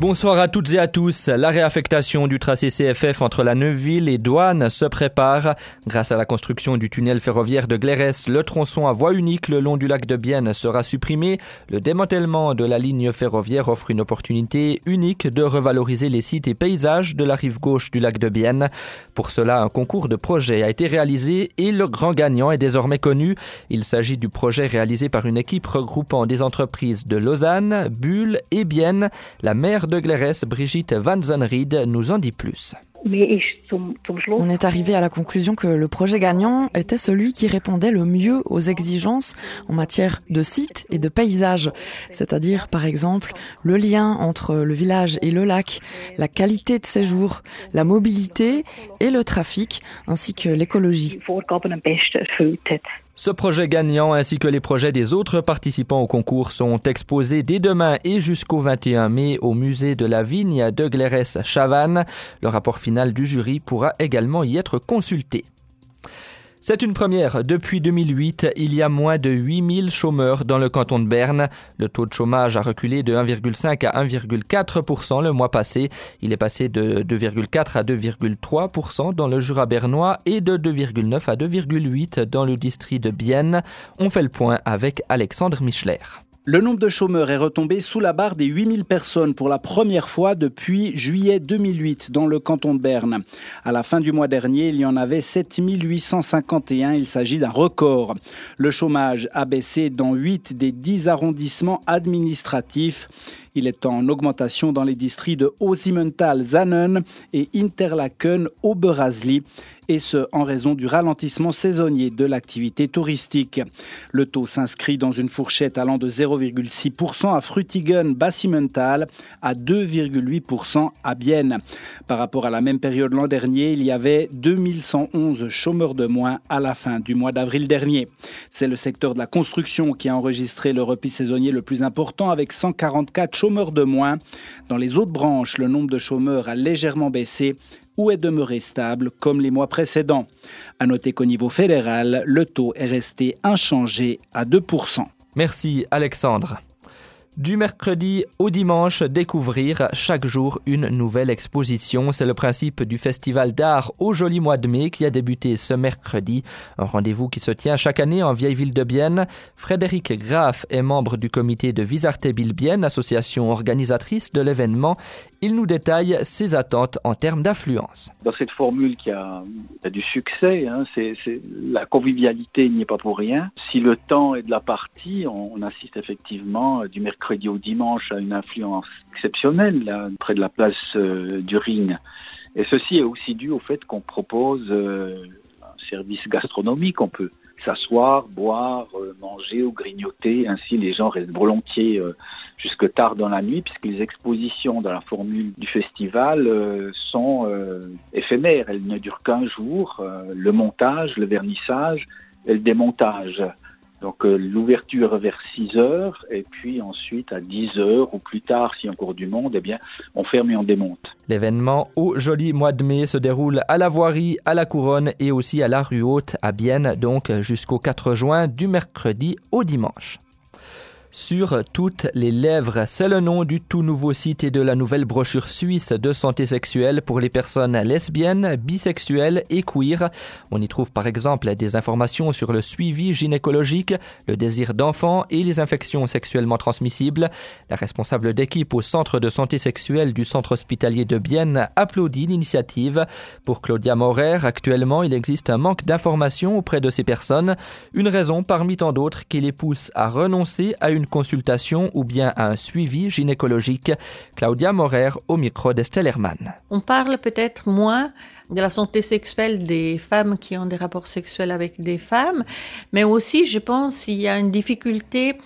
Bonsoir à toutes et à tous. La réaffectation du tracé CFF entre la Neuville et Douane se prépare. Grâce à la construction du tunnel ferroviaire de Glérès, le tronçon à voie unique le long du lac de Bienne sera supprimé. Le démantèlement de la ligne ferroviaire offre une opportunité unique de revaloriser les sites et paysages de la rive gauche du lac de Bienne. Pour cela, un concours de projet a été réalisé et le grand gagnant est désormais connu. Il s'agit du projet réalisé par une équipe regroupant des entreprises de Lausanne, Bulle et Bienne. La maire de Glérès, Brigitte Van Zonried, nous en dit plus. On est arrivé à la conclusion que le projet gagnant était celui qui répondait le mieux aux exigences en matière de site et de paysage, c'est-à-dire par exemple le lien entre le village et le lac, la qualité de séjour, la mobilité et le trafic, ainsi que l'écologie. Ce projet gagnant ainsi que les projets des autres participants au concours sont exposés dès demain et jusqu'au 21 mai au musée de la vigne de Glérès-Chavannes. Le rapport final du jury pourra également y être consulté. C'est une première. Depuis 2008, il y a moins de 8000 chômeurs dans le canton de Berne. Le taux de chômage a reculé de 1,5 à 1,4% le mois passé. Il est passé de 2,4 à 2,3% dans le Jura bernois et de 2,9 à 2,8% dans le district de Bienne. On fait le point avec Alexandre Michler. Le nombre de chômeurs est retombé sous la barre des 8000 personnes pour la première fois depuis juillet 2008 dans le canton de Berne. À la fin du mois dernier, il y en avait 7851. Il s'agit d'un record. Le chômage a baissé dans 8 des 10 arrondissements administratifs. Il est en augmentation dans les districts de Osimental, Zanen et Interlaken, Oberhasli et ce en raison du ralentissement saisonnier de l'activité touristique. Le taux s'inscrit dans une fourchette allant de 0,6% à Frutigen, Bassimental, à 2,8% à Bienne. Par rapport à la même période l'an dernier, il y avait 2111 chômeurs de moins à la fin du mois d'avril dernier. C'est le secteur de la construction qui a enregistré le repli saisonnier le plus important avec 144 chômeurs de moins. Dans les autres branches, le nombre de chômeurs a légèrement baissé ou est demeuré stable comme les mois précédents. À noter qu'au niveau fédéral, le taux est resté inchangé à 2%. Merci Alexandre. Du mercredi au dimanche, découvrir chaque jour une nouvelle exposition. C'est le principe du festival d'art au joli mois de mai qui a débuté ce mercredi. Un rendez-vous qui se tient chaque année en vieille ville de Bienne. Frédéric Graff est membre du comité de Visarte Bienne, association organisatrice de l'événement. Il nous détaille ses attentes en termes d'affluence. Dans cette formule qui a, du succès, hein, c'est, la convivialité n'y est pas pour rien. Si le temps est de la partie, on, assiste effectivement du mercredi au dimanche à une influence exceptionnelle là, près de la place euh, du Ring. Et ceci est aussi dû au fait qu'on propose euh, un service gastronomique. On peut s'asseoir, boire, euh, manger ou grignoter. Ainsi, les gens restent volontiers jusque tard dans la nuit, puisque les expositions dans la formule du festival sont éphémères. Elles ne durent qu'un jour. Le montage, le vernissage et le démontage. Donc l'ouverture vers 6 heures et puis ensuite à 10 heures ou plus tard, si encore du monde, eh bien, on ferme et on démonte. L'événement au joli mois de mai se déroule à la voirie, à la couronne et aussi à la rue haute à Bienne, donc jusqu'au 4 juin du mercredi au dimanche sur toutes les lèvres. C'est le nom du tout nouveau site et de la nouvelle brochure suisse de santé sexuelle pour les personnes lesbiennes, bisexuelles et queer. On y trouve par exemple des informations sur le suivi gynécologique, le désir d'enfant et les infections sexuellement transmissibles. La responsable d'équipe au centre de santé sexuelle du centre hospitalier de Bienne applaudit l'initiative. Pour Claudia Maurer, actuellement, il existe un manque d'informations auprès de ces personnes, une raison parmi tant d'autres qui les pousse à renoncer à une une consultation ou bien un suivi gynécologique. Claudia Morer au micro d'Estellerman. On parle peut-être moins de la santé sexuelle des femmes qui ont des rapports sexuels avec des femmes, mais aussi, je pense, il y a une difficulté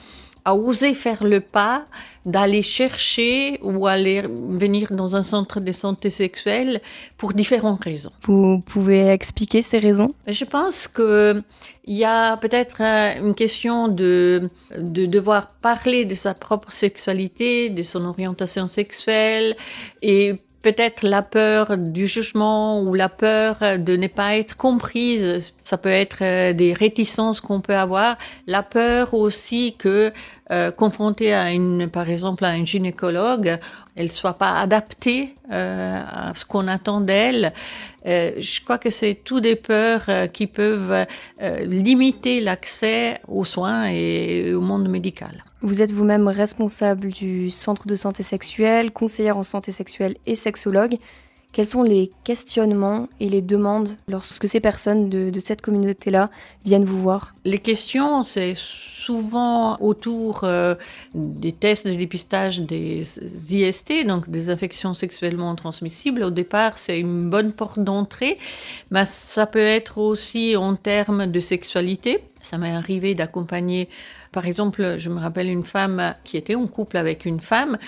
à oser faire le pas d'aller chercher ou aller venir dans un centre de santé sexuelle pour différentes raisons. Vous pouvez expliquer ces raisons? Je pense que il y a peut-être une question de, de devoir parler de sa propre sexualité, de son orientation sexuelle et peut-être la peur du jugement ou la peur de ne pas être comprise. Ça peut être euh, des réticences qu'on peut avoir, la peur aussi que euh, confrontée à une, par exemple, à un gynécologue, elle soit pas adaptée euh, à ce qu'on attend d'elle. Euh, je crois que c'est tout des peurs qui peuvent limiter l'accès aux soins et au monde médical. Vous êtes vous-même responsable du centre de santé sexuelle, conseillère en santé sexuelle et sexologue. Quels sont les questionnements et les demandes lorsque ces personnes de, cette communauté-là viennent vous voir? Les questions, c'est souvent autour euh, des tests de dépistage des IST, donc des infections sexuellement transmissibles. Au départ, c'est une bonne porte d'entrée, mais ça peut être aussi en termes de sexualité. Ça m'est arrivé d'accompagner, par exemple, je me rappelle une femme qui était en couple avec une femme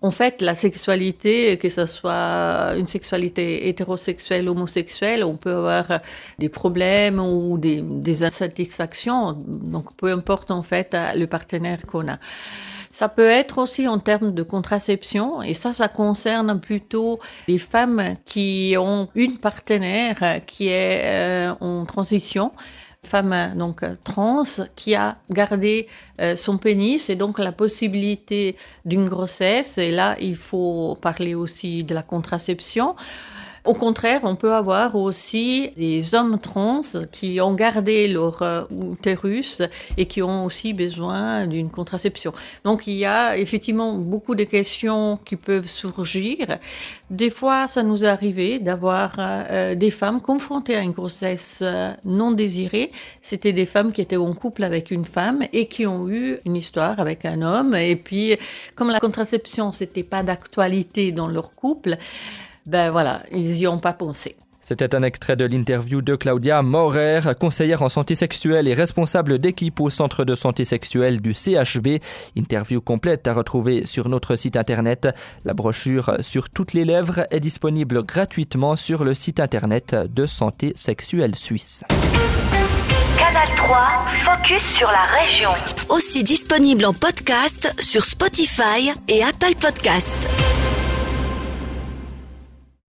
en fait, la sexualité, que ce soit une sexualité hétérosexuelle, homosexuelle, on peut avoir des problèmes ou des, des insatisfactions. Donc, peu importe en fait le partenaire qu'on a. Ça peut être aussi en termes de contraception, et ça, ça concerne plutôt les femmes qui ont une partenaire qui est euh, en transition femme donc trans qui a gardé euh, son pénis et donc la possibilité d'une grossesse. Et là, il faut parler aussi de la contraception. Au contraire, on peut avoir aussi des hommes trans qui ont gardé leur euh, utérus et qui ont aussi besoin d'une contraception. Donc il y a effectivement beaucoup de questions qui peuvent surgir. Des fois, ça nous est arrivé d'avoir euh, des femmes confrontées à une grossesse euh, non désirée. C'était des femmes qui étaient en couple avec une femme et qui ont eu une histoire avec un homme. Et puis, comme la contraception, c'était pas d'actualité dans leur couple, ben voilà, ils n'y ont pas pensé. C'était un extrait de l'interview de Claudia Maurer, conseillère en santé sexuelle et responsable d'équipe au centre de santé sexuelle du CHB. Interview complète à retrouver sur notre site internet. La brochure sur toutes les lèvres est disponible gratuitement sur le site internet de Santé sexuelle suisse. Canal 3, focus sur la région. Aussi disponible en podcast sur Spotify et Apple Podcast.